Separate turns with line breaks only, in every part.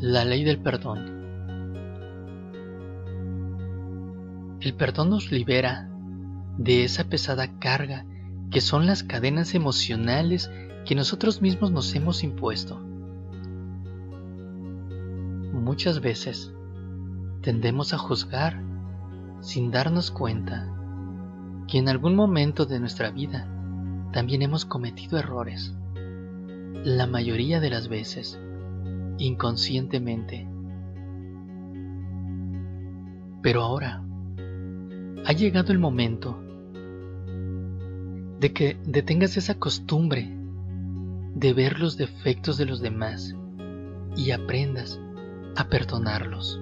La ley del perdón. El perdón nos libera de esa pesada carga que son las cadenas emocionales que nosotros mismos nos hemos impuesto. Muchas veces tendemos a juzgar sin darnos cuenta que en algún momento de nuestra vida también hemos cometido errores. La mayoría de las veces inconscientemente. Pero ahora ha llegado el momento de que detengas esa costumbre de ver los defectos de los demás y aprendas a perdonarlos.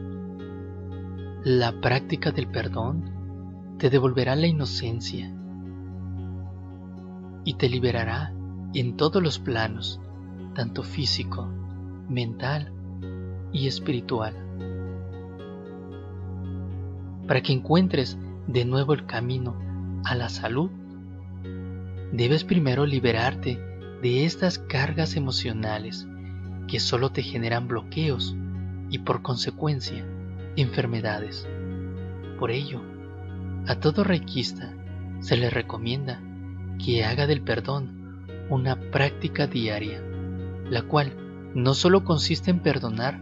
La práctica del perdón te devolverá la inocencia y te liberará en todos los planos, tanto físico, mental y espiritual. Para que encuentres de nuevo el camino a la salud, debes primero liberarte de estas cargas emocionales que solo te generan bloqueos y por consecuencia enfermedades. Por ello, a todo reikista se le recomienda que haga del perdón una práctica diaria, la cual no solo consiste en perdonar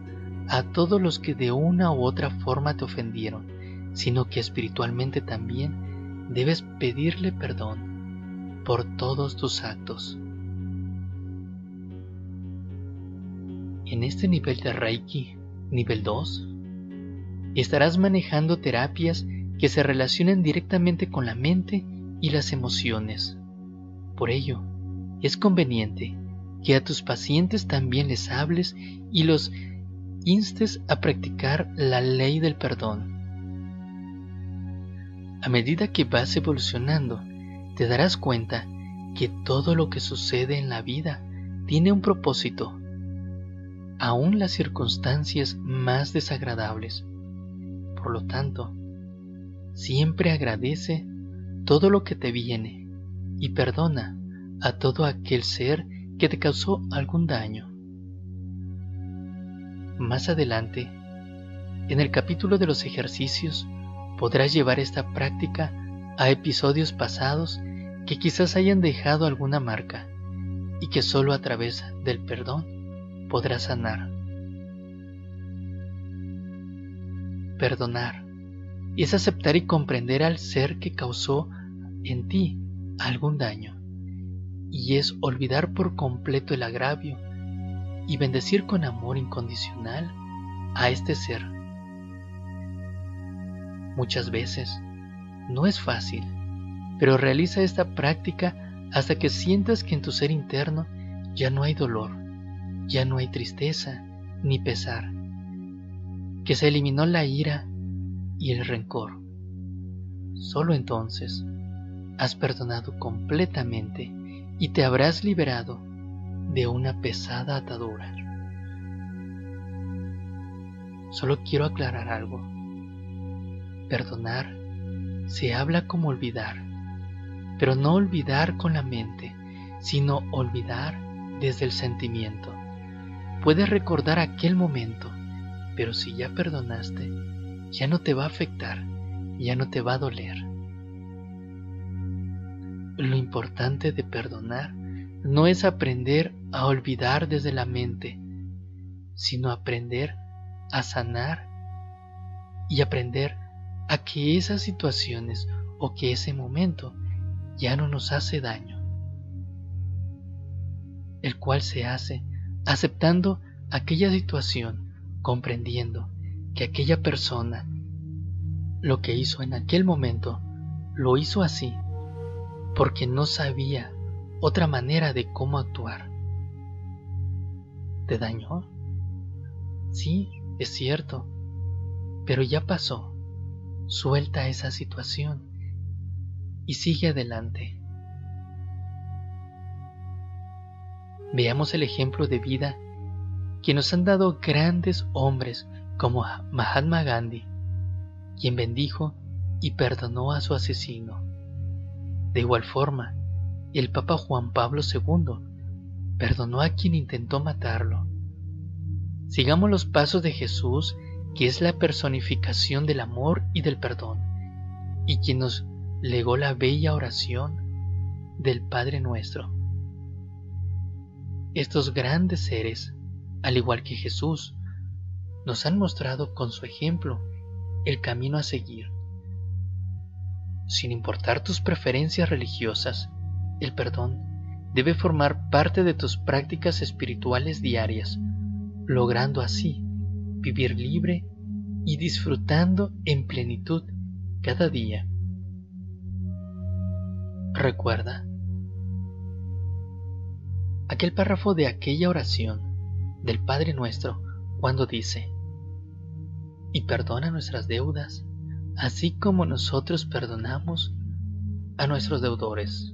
a todos los que de una u otra forma te ofendieron, sino que espiritualmente también debes pedirle perdón por todos tus actos. En este nivel de Reiki, nivel 2, estarás manejando terapias que se relacionan directamente con la mente y las emociones. Por ello, es conveniente que a tus pacientes también les hables y los instes a practicar la ley del perdón. A medida que vas evolucionando, te darás cuenta que todo lo que sucede en la vida tiene un propósito, aun las circunstancias más desagradables. Por lo tanto, siempre agradece todo lo que te viene y perdona a todo aquel ser que te causó algún daño. Más adelante, en el capítulo de los ejercicios, podrás llevar esta práctica a episodios pasados que quizás hayan dejado alguna marca y que solo a través del perdón podrás sanar. Perdonar es aceptar y comprender al ser que causó en ti algún daño y es olvidar por completo el agravio y bendecir con amor incondicional a este ser. Muchas veces no es fácil, pero realiza esta práctica hasta que sientas que en tu ser interno ya no hay dolor, ya no hay tristeza ni pesar, que se eliminó la ira y el rencor. Solo entonces has perdonado completamente y te habrás liberado de una pesada atadura. Solo quiero aclarar algo. Perdonar se habla como olvidar, pero no olvidar con la mente, sino olvidar desde el sentimiento. Puedes recordar aquel momento, pero si ya perdonaste, ya no te va a afectar, ya no te va a doler. Lo importante de perdonar no es aprender a olvidar desde la mente, sino aprender a sanar y aprender a que esas situaciones o que ese momento ya no nos hace daño, el cual se hace aceptando aquella situación, comprendiendo que aquella persona lo que hizo en aquel momento lo hizo así porque no sabía otra manera de cómo actuar. ¿Te dañó? Sí, es cierto, pero ya pasó. Suelta esa situación y sigue adelante. Veamos el ejemplo de vida que nos han dado grandes hombres como Mahatma Gandhi, quien bendijo y perdonó a su asesino. De igual forma, el Papa Juan Pablo II perdonó a quien intentó matarlo. Sigamos los pasos de Jesús, que es la personificación del amor y del perdón, y quien nos legó la bella oración del Padre nuestro. Estos grandes seres, al igual que Jesús, nos han mostrado con su ejemplo el camino a seguir. Sin importar tus preferencias religiosas, el perdón debe formar parte de tus prácticas espirituales diarias, logrando así vivir libre y disfrutando en plenitud cada día. Recuerda aquel párrafo de aquella oración del Padre nuestro cuando dice, y perdona nuestras deudas, así como nosotros perdonamos a nuestros deudores.